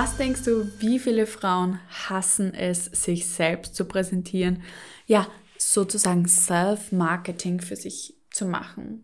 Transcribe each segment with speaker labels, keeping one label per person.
Speaker 1: Was denkst du, wie viele Frauen hassen es, sich selbst zu präsentieren? Ja, sozusagen Self-Marketing für sich zu machen.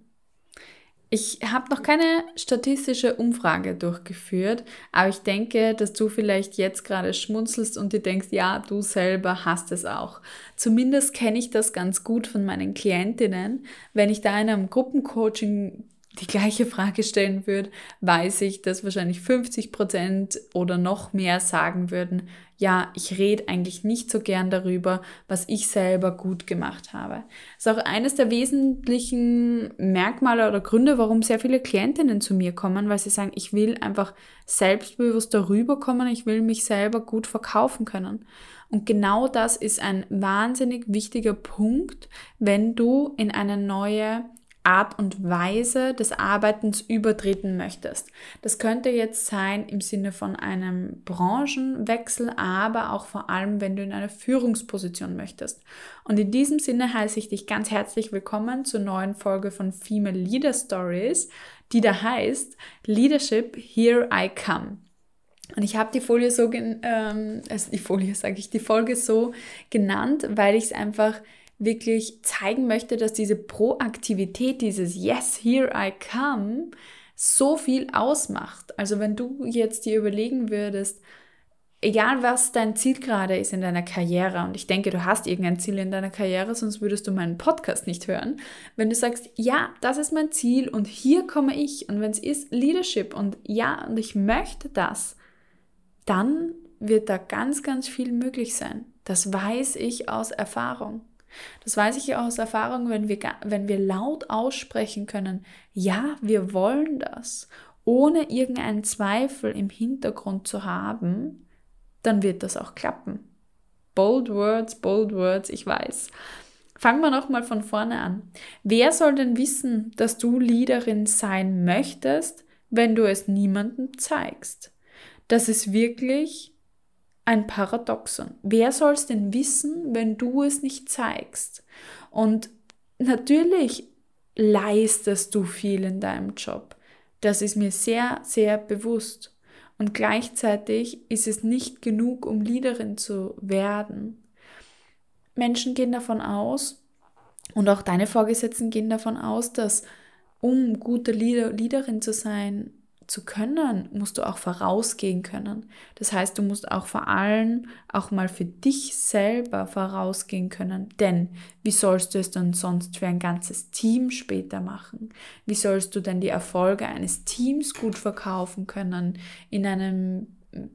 Speaker 1: Ich habe noch keine statistische Umfrage durchgeführt, aber ich denke, dass du vielleicht jetzt gerade schmunzelst und dir denkst, ja, du selber hast es auch. Zumindest kenne ich das ganz gut von meinen Klientinnen. Wenn ich da in einem Gruppencoaching die gleiche Frage stellen würde, weiß ich, dass wahrscheinlich 50 Prozent oder noch mehr sagen würden, ja, ich rede eigentlich nicht so gern darüber, was ich selber gut gemacht habe. Das ist auch eines der wesentlichen Merkmale oder Gründe, warum sehr viele Klientinnen zu mir kommen, weil sie sagen, ich will einfach selbstbewusst darüber kommen, ich will mich selber gut verkaufen können. Und genau das ist ein wahnsinnig wichtiger Punkt, wenn du in eine neue Art und Weise des Arbeitens übertreten möchtest. Das könnte jetzt sein im Sinne von einem Branchenwechsel, aber auch vor allem, wenn du in eine Führungsposition möchtest. Und in diesem Sinne heiße ich dich ganz herzlich willkommen zur neuen Folge von Female Leader Stories, die da heißt Leadership Here I Come. Und ich habe die Folie so, ähm, also die Folie sage ich, die Folge so genannt, weil ich es einfach wirklich zeigen möchte, dass diese Proaktivität, dieses Yes, here I come, so viel ausmacht. Also wenn du jetzt dir überlegen würdest, egal was dein Ziel gerade ist in deiner Karriere, und ich denke, du hast irgendein Ziel in deiner Karriere, sonst würdest du meinen Podcast nicht hören. Wenn du sagst, ja, das ist mein Ziel und hier komme ich, und wenn es ist Leadership und ja, und ich möchte das, dann wird da ganz, ganz viel möglich sein. Das weiß ich aus Erfahrung. Das weiß ich ja aus Erfahrung, wenn wir, wenn wir laut aussprechen können, ja, wir wollen das, ohne irgendeinen Zweifel im Hintergrund zu haben, dann wird das auch klappen. Bold words, bold words, ich weiß. Fangen wir nochmal von vorne an. Wer soll denn wissen, dass du Leaderin sein möchtest, wenn du es niemandem zeigst? Das ist wirklich ein Paradoxon. Wer soll es denn wissen, wenn du es nicht zeigst? Und natürlich leistest du viel in deinem Job. Das ist mir sehr, sehr bewusst. Und gleichzeitig ist es nicht genug, um Leaderin zu werden. Menschen gehen davon aus, und auch deine Vorgesetzten gehen davon aus, dass um gute Leader, Leaderin zu sein, zu können, musst du auch vorausgehen können. Das heißt, du musst auch vor allem auch mal für dich selber vorausgehen können. Denn wie sollst du es dann sonst für ein ganzes Team später machen? Wie sollst du denn die Erfolge eines Teams gut verkaufen können? In einem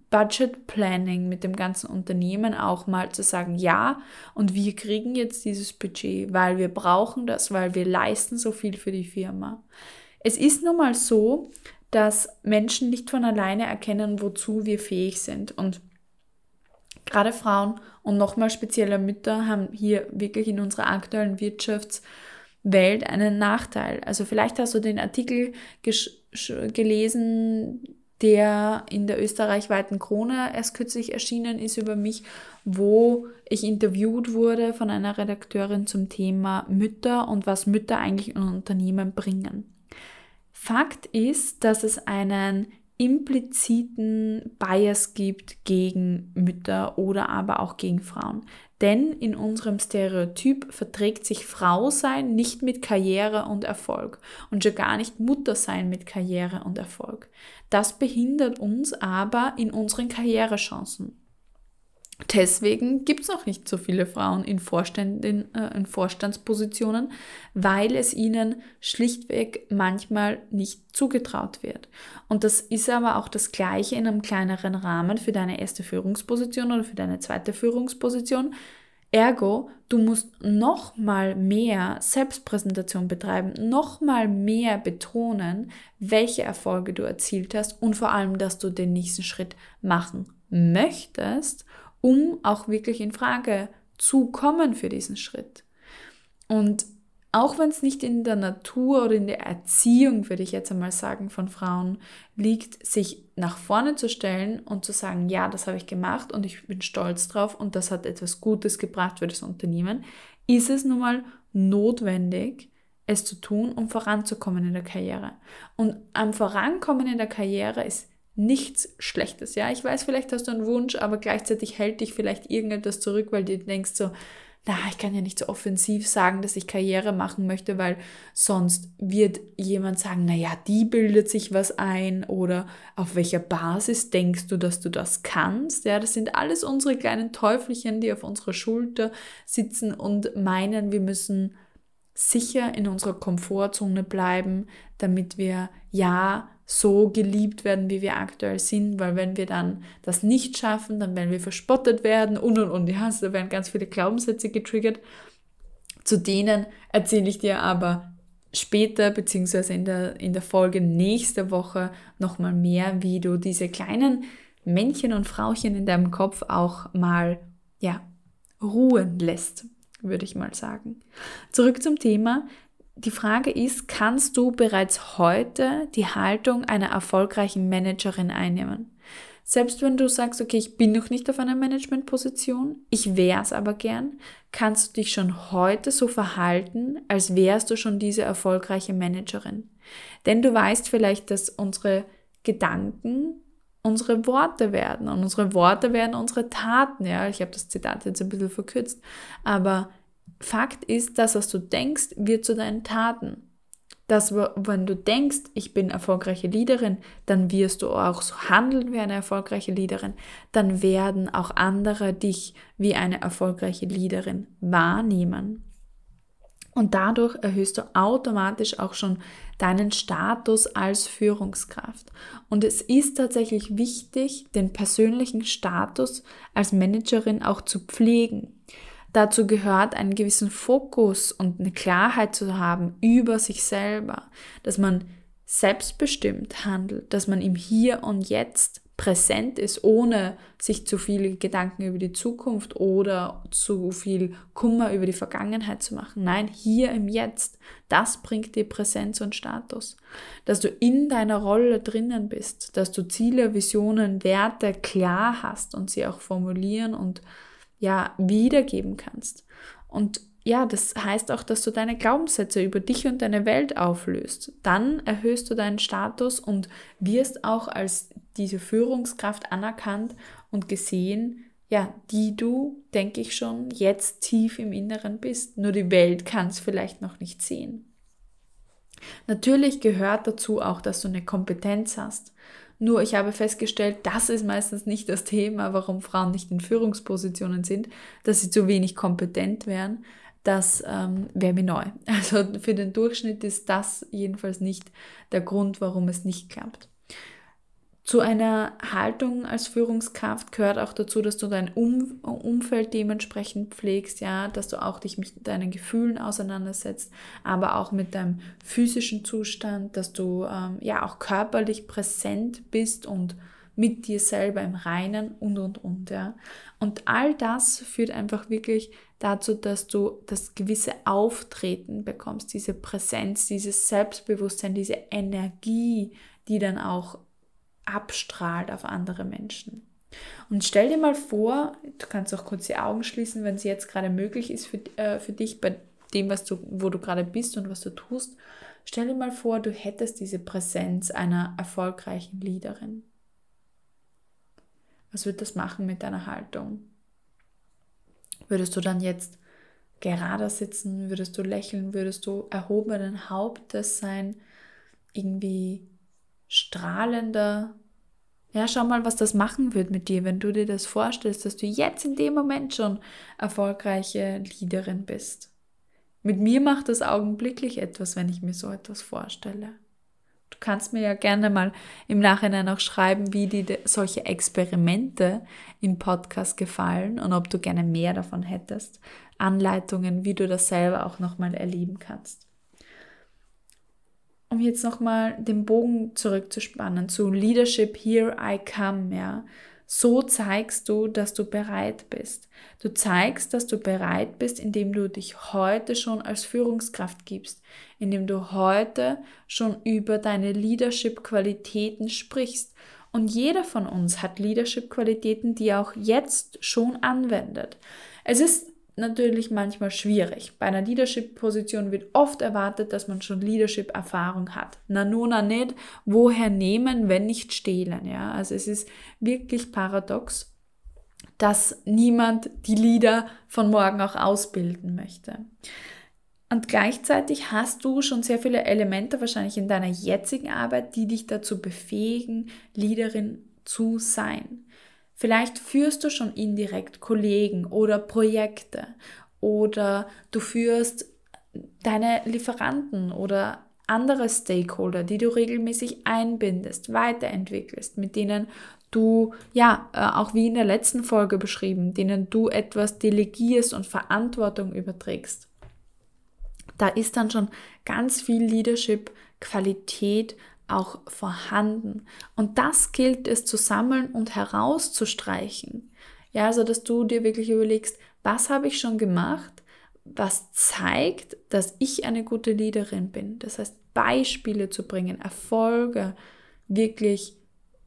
Speaker 1: Budget Planning mit dem ganzen Unternehmen auch mal zu sagen, ja, und wir kriegen jetzt dieses Budget, weil wir brauchen das, weil wir leisten so viel für die Firma. Es ist nun mal so, dass Menschen nicht von alleine erkennen, wozu wir fähig sind. Und gerade Frauen und nochmal spezielle Mütter haben hier wirklich in unserer aktuellen Wirtschaftswelt einen Nachteil. Also vielleicht hast du den Artikel gelesen, der in der österreichweiten Krone erst kürzlich erschienen ist über mich, wo ich interviewt wurde von einer Redakteurin zum Thema Mütter und was Mütter eigentlich in Unternehmen bringen. Fakt ist, dass es einen impliziten Bias gibt gegen Mütter oder aber auch gegen Frauen. Denn in unserem Stereotyp verträgt sich Frau sein nicht mit Karriere und Erfolg und schon gar nicht Mutter sein mit Karriere und Erfolg. Das behindert uns aber in unseren Karrierechancen. Deswegen gibt es noch nicht so viele Frauen in, Vorständen, äh, in Vorstandspositionen, weil es ihnen schlichtweg manchmal nicht zugetraut wird. Und das ist aber auch das Gleiche in einem kleineren Rahmen für deine erste Führungsposition oder für deine zweite Führungsposition. Ergo, du musst noch mal mehr Selbstpräsentation betreiben, noch mal mehr betonen, welche Erfolge du erzielt hast und vor allem, dass du den nächsten Schritt machen möchtest um auch wirklich in Frage zu kommen für diesen Schritt. Und auch wenn es nicht in der Natur oder in der Erziehung, würde ich jetzt einmal sagen, von Frauen liegt, sich nach vorne zu stellen und zu sagen, ja, das habe ich gemacht und ich bin stolz drauf und das hat etwas Gutes gebracht für das Unternehmen, ist es nun mal notwendig, es zu tun, um voranzukommen in der Karriere. Und am Vorankommen in der Karriere ist nichts Schlechtes. Ja, ich weiß, vielleicht hast du einen Wunsch, aber gleichzeitig hält dich vielleicht irgendetwas zurück, weil du denkst so, na, ich kann ja nicht so offensiv sagen, dass ich Karriere machen möchte, weil sonst wird jemand sagen, na ja, die bildet sich was ein oder auf welcher Basis denkst du, dass du das kannst? Ja, das sind alles unsere kleinen Teufelchen, die auf unserer Schulter sitzen und meinen, wir müssen sicher in unserer Komfortzone bleiben, damit wir ja so geliebt werden, wie wir aktuell sind, weil wenn wir dann das nicht schaffen, dann werden wir verspottet werden und und und. Ja, also da werden ganz viele Glaubenssätze getriggert. Zu denen erzähle ich dir aber später beziehungsweise in der, in der Folge nächste Woche nochmal mehr, wie du diese kleinen Männchen und Frauchen in deinem Kopf auch mal ja, ruhen lässt, würde ich mal sagen. Zurück zum Thema, die Frage ist, kannst du bereits heute die Haltung einer erfolgreichen Managerin einnehmen? Selbst wenn du sagst, okay, ich bin noch nicht auf einer Managementposition, ich wäre es aber gern, kannst du dich schon heute so verhalten, als wärst du schon diese erfolgreiche Managerin. Denn du weißt vielleicht, dass unsere Gedanken unsere Worte werden und unsere Worte werden unsere Taten. Ja, ich habe das Zitat jetzt ein bisschen verkürzt, aber Fakt ist, das, was du denkst, wird zu deinen Taten. Das, wenn du denkst, ich bin erfolgreiche Leaderin, dann wirst du auch so handeln wie eine erfolgreiche Leaderin. Dann werden auch andere dich wie eine erfolgreiche Leaderin wahrnehmen. Und dadurch erhöhst du automatisch auch schon deinen Status als Führungskraft. Und es ist tatsächlich wichtig, den persönlichen Status als Managerin auch zu pflegen. Dazu gehört, einen gewissen Fokus und eine Klarheit zu haben über sich selber, dass man selbstbestimmt handelt, dass man im Hier und Jetzt präsent ist, ohne sich zu viele Gedanken über die Zukunft oder zu viel Kummer über die Vergangenheit zu machen. Nein, hier im Jetzt, das bringt dir Präsenz und Status. Dass du in deiner Rolle drinnen bist, dass du Ziele, Visionen, Werte klar hast und sie auch formulieren und ja wiedergeben kannst. Und ja, das heißt auch, dass du deine Glaubenssätze über dich und deine Welt auflöst. Dann erhöhst du deinen Status und wirst auch als diese Führungskraft anerkannt und gesehen, ja, die du, denke ich schon, jetzt tief im Inneren bist. Nur die Welt kann es vielleicht noch nicht sehen. Natürlich gehört dazu auch, dass du eine Kompetenz hast. Nur ich habe festgestellt, das ist meistens nicht das Thema, warum Frauen nicht in Führungspositionen sind, dass sie zu wenig kompetent wären. Das ähm, wäre mir neu. Also für den Durchschnitt ist das jedenfalls nicht der Grund, warum es nicht klappt. Zu einer Haltung als Führungskraft gehört auch dazu, dass du dein um Umfeld dementsprechend pflegst, ja, dass du auch dich mit deinen Gefühlen auseinandersetzt, aber auch mit deinem physischen Zustand, dass du ähm, ja auch körperlich präsent bist und mit dir selber im Reinen und und und, ja. Und all das führt einfach wirklich dazu, dass du das gewisse Auftreten bekommst, diese Präsenz, dieses Selbstbewusstsein, diese Energie, die dann auch abstrahlt auf andere Menschen. Und stell dir mal vor, du kannst auch kurz die Augen schließen, wenn es jetzt gerade möglich ist für, äh, für dich bei dem, was du, wo du gerade bist und was du tust. Stell dir mal vor, du hättest diese Präsenz einer erfolgreichen Leaderin. Was wird das machen mit deiner Haltung? Würdest du dann jetzt gerade sitzen? Würdest du lächeln? Würdest du erhobenen Hauptes sein? Irgendwie strahlender. Ja, schau mal, was das machen wird mit dir, wenn du dir das vorstellst, dass du jetzt in dem Moment schon erfolgreiche Leaderin bist. Mit mir macht das augenblicklich etwas, wenn ich mir so etwas vorstelle. Du kannst mir ja gerne mal im Nachhinein auch schreiben, wie dir solche Experimente im Podcast gefallen und ob du gerne mehr davon hättest. Anleitungen, wie du das selber auch nochmal erleben kannst um jetzt nochmal den Bogen zurückzuspannen zu Leadership Here I Come, ja. So zeigst du, dass du bereit bist. Du zeigst, dass du bereit bist, indem du dich heute schon als Führungskraft gibst, indem du heute schon über deine Leadership-Qualitäten sprichst. Und jeder von uns hat Leadership-Qualitäten, die er auch jetzt schon anwendet. Es ist natürlich manchmal schwierig. Bei einer Leadership-Position wird oft erwartet, dass man schon Leadership-Erfahrung hat. Na nona nicht, woher nehmen, wenn nicht stehlen. Ja? Also es ist wirklich paradox, dass niemand die Leader von morgen auch ausbilden möchte. Und gleichzeitig hast du schon sehr viele Elemente wahrscheinlich in deiner jetzigen Arbeit, die dich dazu befähigen, Leaderin zu sein. Vielleicht führst du schon indirekt Kollegen oder Projekte oder du führst deine Lieferanten oder andere Stakeholder, die du regelmäßig einbindest, weiterentwickelst, mit denen du, ja, äh, auch wie in der letzten Folge beschrieben, denen du etwas delegierst und Verantwortung überträgst. Da ist dann schon ganz viel Leadership-Qualität auch vorhanden. Und das gilt es zu sammeln und herauszustreichen. Ja, also dass du dir wirklich überlegst, was habe ich schon gemacht, was zeigt, dass ich eine gute Leaderin bin. Das heißt, Beispiele zu bringen, Erfolge wirklich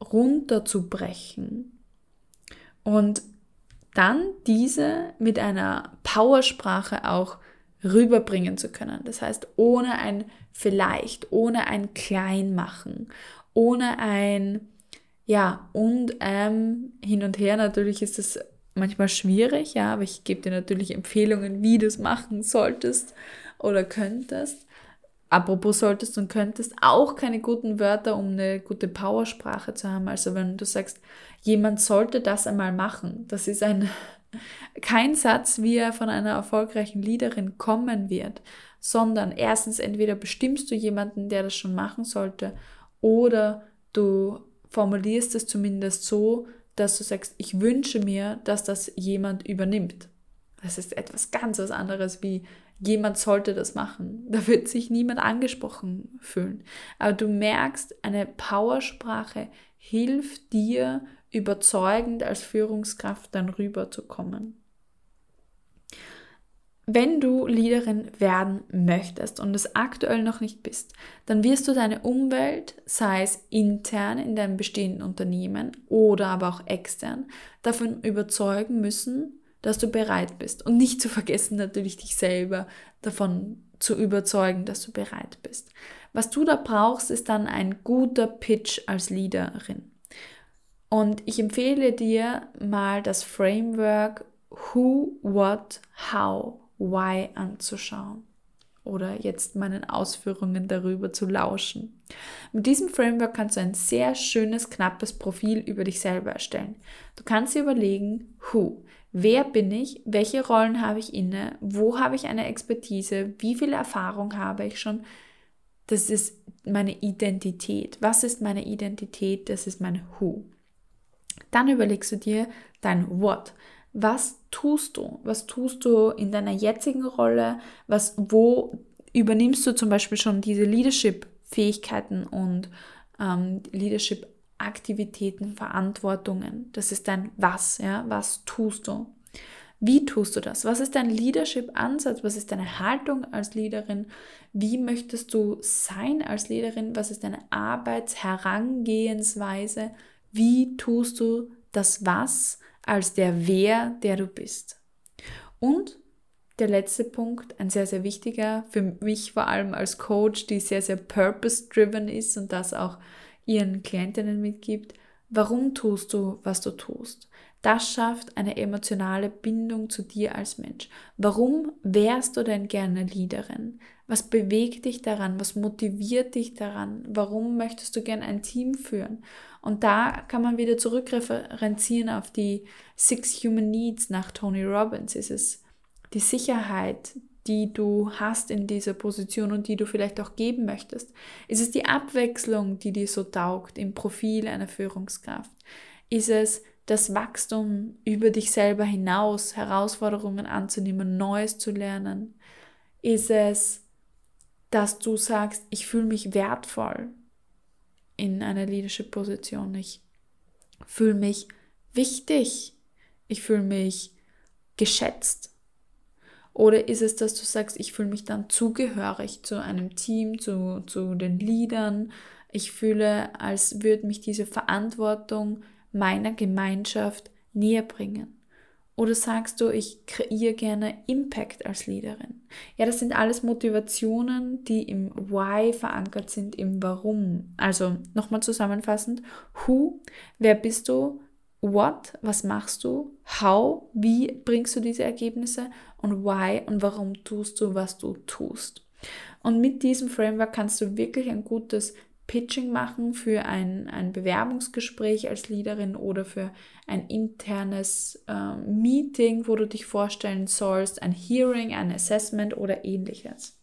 Speaker 1: runterzubrechen und dann diese mit einer Powersprache auch rüberbringen zu können. Das heißt, ohne ein vielleicht, ohne ein Kleinmachen, ohne ein ja und ähm, hin und her. Natürlich ist es manchmal schwierig, ja, aber ich gebe dir natürlich Empfehlungen, wie du es machen solltest oder könntest. Apropos solltest und könntest, auch keine guten Wörter, um eine gute Powersprache zu haben. Also wenn du sagst, jemand sollte das einmal machen, das ist ein kein Satz, wie er von einer erfolgreichen Leaderin kommen wird, sondern erstens entweder bestimmst du jemanden, der das schon machen sollte, oder du formulierst es zumindest so, dass du sagst, ich wünsche mir, dass das jemand übernimmt. Das ist etwas ganz was anderes wie jemand sollte das machen. Da wird sich niemand angesprochen fühlen. Aber du merkst, eine Powersprache hilft dir, überzeugend als Führungskraft dann rüberzukommen. Wenn du Leaderin werden möchtest und es aktuell noch nicht bist, dann wirst du deine Umwelt, sei es intern in deinem bestehenden Unternehmen oder aber auch extern, davon überzeugen müssen, dass du bereit bist. Und nicht zu vergessen natürlich dich selber davon zu überzeugen, dass du bereit bist. Was du da brauchst, ist dann ein guter Pitch als Leaderin. Und ich empfehle dir mal das Framework Who, What, How, Why anzuschauen oder jetzt meinen Ausführungen darüber zu lauschen. Mit diesem Framework kannst du ein sehr schönes, knappes Profil über dich selber erstellen. Du kannst dir überlegen, who, wer bin ich, welche Rollen habe ich inne, wo habe ich eine Expertise, wie viel Erfahrung habe ich schon. Das ist meine Identität. Was ist meine Identität? Das ist mein Who. Dann überlegst du dir dein What. Was tust du? Was tust du in deiner jetzigen Rolle? Was, wo übernimmst du zum Beispiel schon diese Leadership-Fähigkeiten und ähm, Leadership-Aktivitäten, Verantwortungen? Das ist dein Was, ja? Was tust du? Wie tust du das? Was ist dein Leadership-Ansatz? Was ist deine Haltung als Leaderin? Wie möchtest du sein als Leaderin? Was ist deine Arbeitsherangehensweise? Wie tust du das Was als der Wer, der du bist? Und der letzte Punkt, ein sehr, sehr wichtiger, für mich vor allem als Coach, die sehr, sehr purpose-driven ist und das auch ihren Klientinnen mitgibt. Warum tust du, was du tust? Das schafft eine emotionale Bindung zu dir als Mensch. Warum wärst du denn gerne Leaderin? Was bewegt dich daran? Was motiviert dich daran? Warum möchtest du gerne ein Team führen? Und da kann man wieder zurückreferenzieren auf die Six Human Needs nach Tony Robbins. Ist es die Sicherheit, die du hast in dieser Position und die du vielleicht auch geben möchtest? Ist es die Abwechslung, die dir so taugt im Profil einer Führungskraft? Ist es das Wachstum über dich selber hinaus, Herausforderungen anzunehmen, Neues zu lernen? Ist es, dass du sagst, ich fühle mich wertvoll in einer Leadership-Position? Ich fühle mich wichtig. Ich fühle mich geschätzt. Oder ist es, dass du sagst, ich fühle mich dann zugehörig zu einem Team, zu, zu den Leadern? Ich fühle, als würde mich diese Verantwortung meiner Gemeinschaft näher bringen. Oder sagst du, ich kreiere gerne Impact als Leaderin? Ja, das sind alles Motivationen, die im Why verankert sind, im Warum. Also nochmal zusammenfassend, Who, wer bist du? What, was machst du? How, wie bringst du diese Ergebnisse? Und Why und warum tust du, was du tust? Und mit diesem Framework kannst du wirklich ein gutes Pitching machen für ein, ein Bewerbungsgespräch als Leaderin oder für ein internes äh, Meeting, wo du dich vorstellen sollst, ein Hearing, ein Assessment oder ähnliches.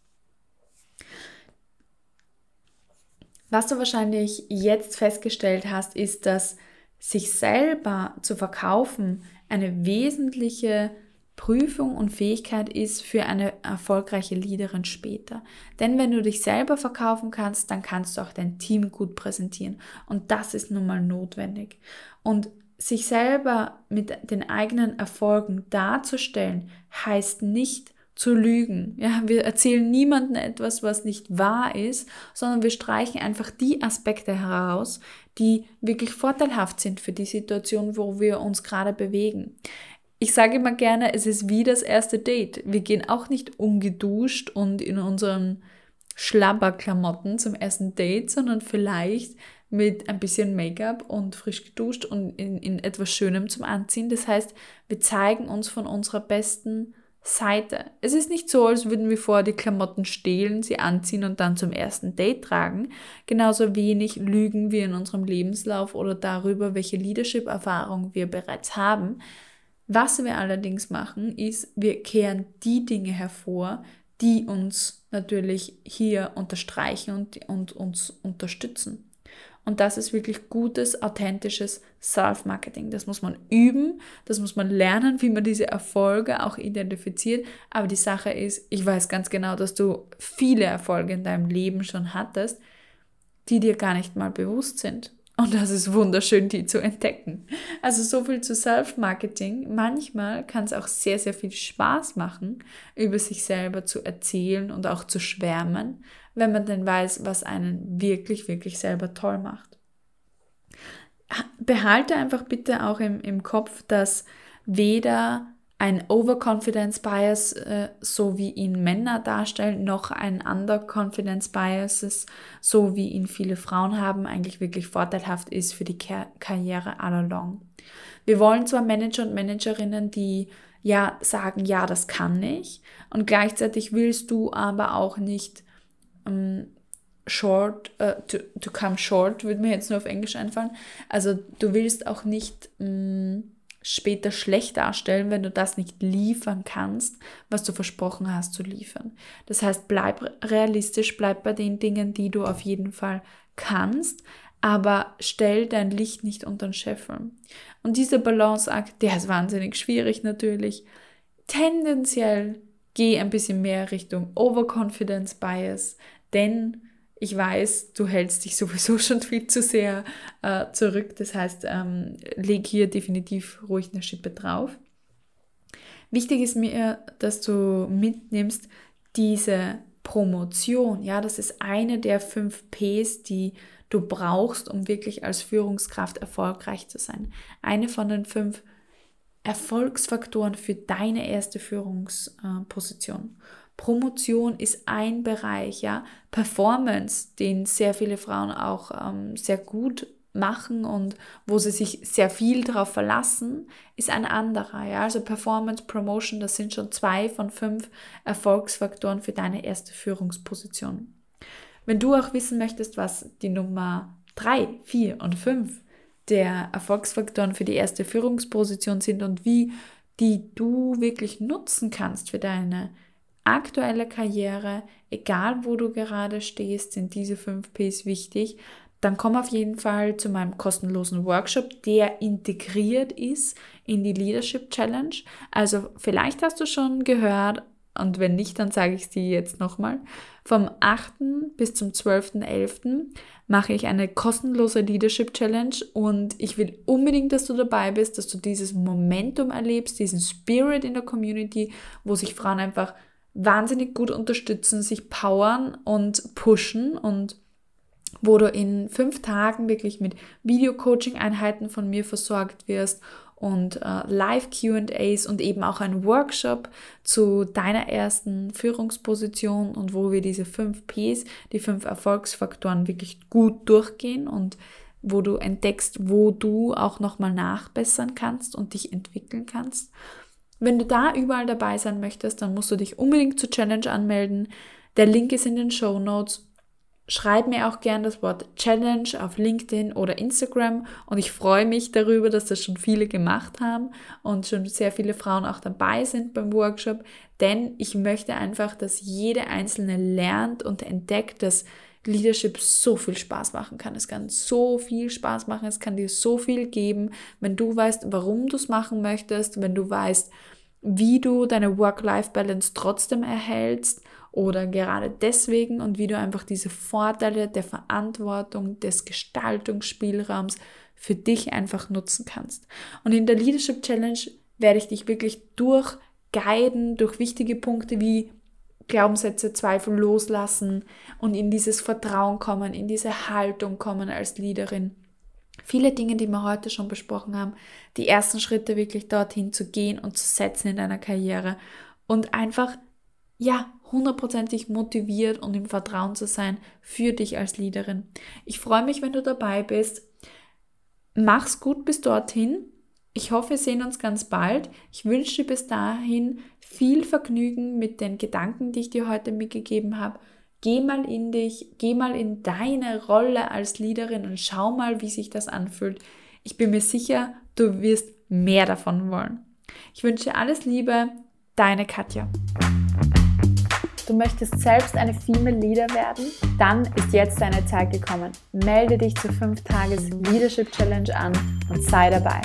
Speaker 1: Was du wahrscheinlich jetzt festgestellt hast, ist, dass sich selber zu verkaufen eine wesentliche Prüfung und Fähigkeit ist für eine erfolgreiche Leaderin später. Denn wenn du dich selber verkaufen kannst, dann kannst du auch dein Team gut präsentieren. Und das ist nun mal notwendig. Und sich selber mit den eigenen Erfolgen darzustellen, heißt nicht zu lügen. Ja, wir erzählen niemandem etwas, was nicht wahr ist, sondern wir streichen einfach die Aspekte heraus, die wirklich vorteilhaft sind für die Situation, wo wir uns gerade bewegen. Ich sage immer gerne, es ist wie das erste Date. Wir gehen auch nicht ungeduscht und in unseren Schlabberklamotten zum ersten Date, sondern vielleicht mit ein bisschen Make-up und frisch geduscht und in, in etwas Schönem zum Anziehen. Das heißt, wir zeigen uns von unserer besten Seite. Es ist nicht so, als würden wir vorher die Klamotten stehlen, sie anziehen und dann zum ersten Date tragen. Genauso wenig lügen wir in unserem Lebenslauf oder darüber, welche Leadership-Erfahrung wir bereits haben, was wir allerdings machen, ist, wir kehren die Dinge hervor, die uns natürlich hier unterstreichen und, und uns unterstützen. Und das ist wirklich gutes, authentisches Self-Marketing. Das muss man üben, das muss man lernen, wie man diese Erfolge auch identifiziert. Aber die Sache ist, ich weiß ganz genau, dass du viele Erfolge in deinem Leben schon hattest, die dir gar nicht mal bewusst sind. Und das ist wunderschön, die zu entdecken. Also so viel zu Self-Marketing. Manchmal kann es auch sehr, sehr viel Spaß machen, über sich selber zu erzählen und auch zu schwärmen, wenn man denn weiß, was einen wirklich, wirklich selber toll macht. Behalte einfach bitte auch im, im Kopf, dass weder ein Overconfidence Bias, äh, so wie ihn Männer darstellen, noch ein Underconfidence Bias, so wie ihn viele Frauen haben, eigentlich wirklich vorteilhaft ist für die Kar Karriere all along. Wir wollen zwar Manager und Managerinnen, die ja sagen, ja, das kann ich, und gleichzeitig willst du aber auch nicht ähm, short, äh, to, to come short, würde mir jetzt nur auf Englisch einfallen. Also du willst auch nicht ähm, später schlecht darstellen, wenn du das nicht liefern kannst, was du versprochen hast zu liefern. Das heißt, bleib realistisch, bleib bei den Dingen, die du auf jeden Fall kannst, aber stell dein Licht nicht unter den Scheffel. Und dieser Balanceakt, der ist wahnsinnig schwierig natürlich. Tendenziell geh ein bisschen mehr Richtung Overconfidence Bias, denn ich weiß, du hältst dich sowieso schon viel zu sehr äh, zurück. Das heißt, ähm, leg hier definitiv ruhig eine Schippe drauf. Wichtig ist mir, dass du mitnimmst diese Promotion. Ja, das ist eine der fünf Ps, die du brauchst, um wirklich als Führungskraft erfolgreich zu sein. Eine von den fünf Erfolgsfaktoren für deine erste Führungsposition. Promotion ist ein Bereich, ja. Performance, den sehr viele Frauen auch ähm, sehr gut machen und wo sie sich sehr viel darauf verlassen, ist ein anderer. Ja? Also Performance, Promotion, das sind schon zwei von fünf Erfolgsfaktoren für deine erste Führungsposition. Wenn du auch wissen möchtest, was die Nummer drei, vier und fünf der Erfolgsfaktoren für die erste Führungsposition sind und wie die du wirklich nutzen kannst für deine aktuelle Karriere, egal wo du gerade stehst, sind diese 5 Ps wichtig. Dann komm auf jeden Fall zu meinem kostenlosen Workshop, der integriert ist in die Leadership Challenge. Also vielleicht hast du schon gehört, und wenn nicht, dann sage ich es dir jetzt nochmal. Vom 8. bis zum 12.11. mache ich eine kostenlose Leadership Challenge und ich will unbedingt, dass du dabei bist, dass du dieses Momentum erlebst, diesen Spirit in der Community, wo sich Frauen einfach wahnsinnig gut unterstützen, sich powern und pushen und wo du in fünf Tagen wirklich mit Video-Coaching-Einheiten von mir versorgt wirst und äh, Live-QAs und eben auch ein Workshop zu deiner ersten Führungsposition und wo wir diese fünf Ps, die fünf Erfolgsfaktoren wirklich gut durchgehen und wo du entdeckst, wo du auch nochmal nachbessern kannst und dich entwickeln kannst. Wenn du da überall dabei sein möchtest, dann musst du dich unbedingt zur Challenge anmelden. Der Link ist in den Show Notes. Schreib mir auch gern das Wort Challenge auf LinkedIn oder Instagram und ich freue mich darüber, dass das schon viele gemacht haben und schon sehr viele Frauen auch dabei sind beim Workshop, denn ich möchte einfach, dass jede einzelne lernt und entdeckt, dass Leadership so viel Spaß machen kann. Es kann so viel Spaß machen, es kann dir so viel geben, wenn du weißt, warum du es machen möchtest, wenn du weißt, wie du deine Work-Life-Balance trotzdem erhältst oder gerade deswegen und wie du einfach diese Vorteile der Verantwortung, des Gestaltungsspielraums für dich einfach nutzen kannst. Und in der Leadership Challenge werde ich dich wirklich durchguiden durch wichtige Punkte wie Glaubenssätze, Zweifel loslassen und in dieses Vertrauen kommen, in diese Haltung kommen als Leaderin. Viele Dinge, die wir heute schon besprochen haben, die ersten Schritte wirklich dorthin zu gehen und zu setzen in deiner Karriere und einfach, ja, hundertprozentig motiviert und im Vertrauen zu sein für dich als Leaderin. Ich freue mich, wenn du dabei bist. Mach's gut bis dorthin. Ich hoffe, wir sehen uns ganz bald. Ich wünsche dir bis dahin viel Vergnügen mit den Gedanken, die ich dir heute mitgegeben habe. Geh mal in dich, geh mal in deine Rolle als Leaderin und schau mal, wie sich das anfühlt. Ich bin mir sicher, du wirst mehr davon wollen. Ich wünsche alles Liebe, deine Katja. Du möchtest selbst eine Female Leader werden? Dann ist jetzt deine Zeit gekommen. Melde dich zur 5 Tages Leadership Challenge an und sei dabei.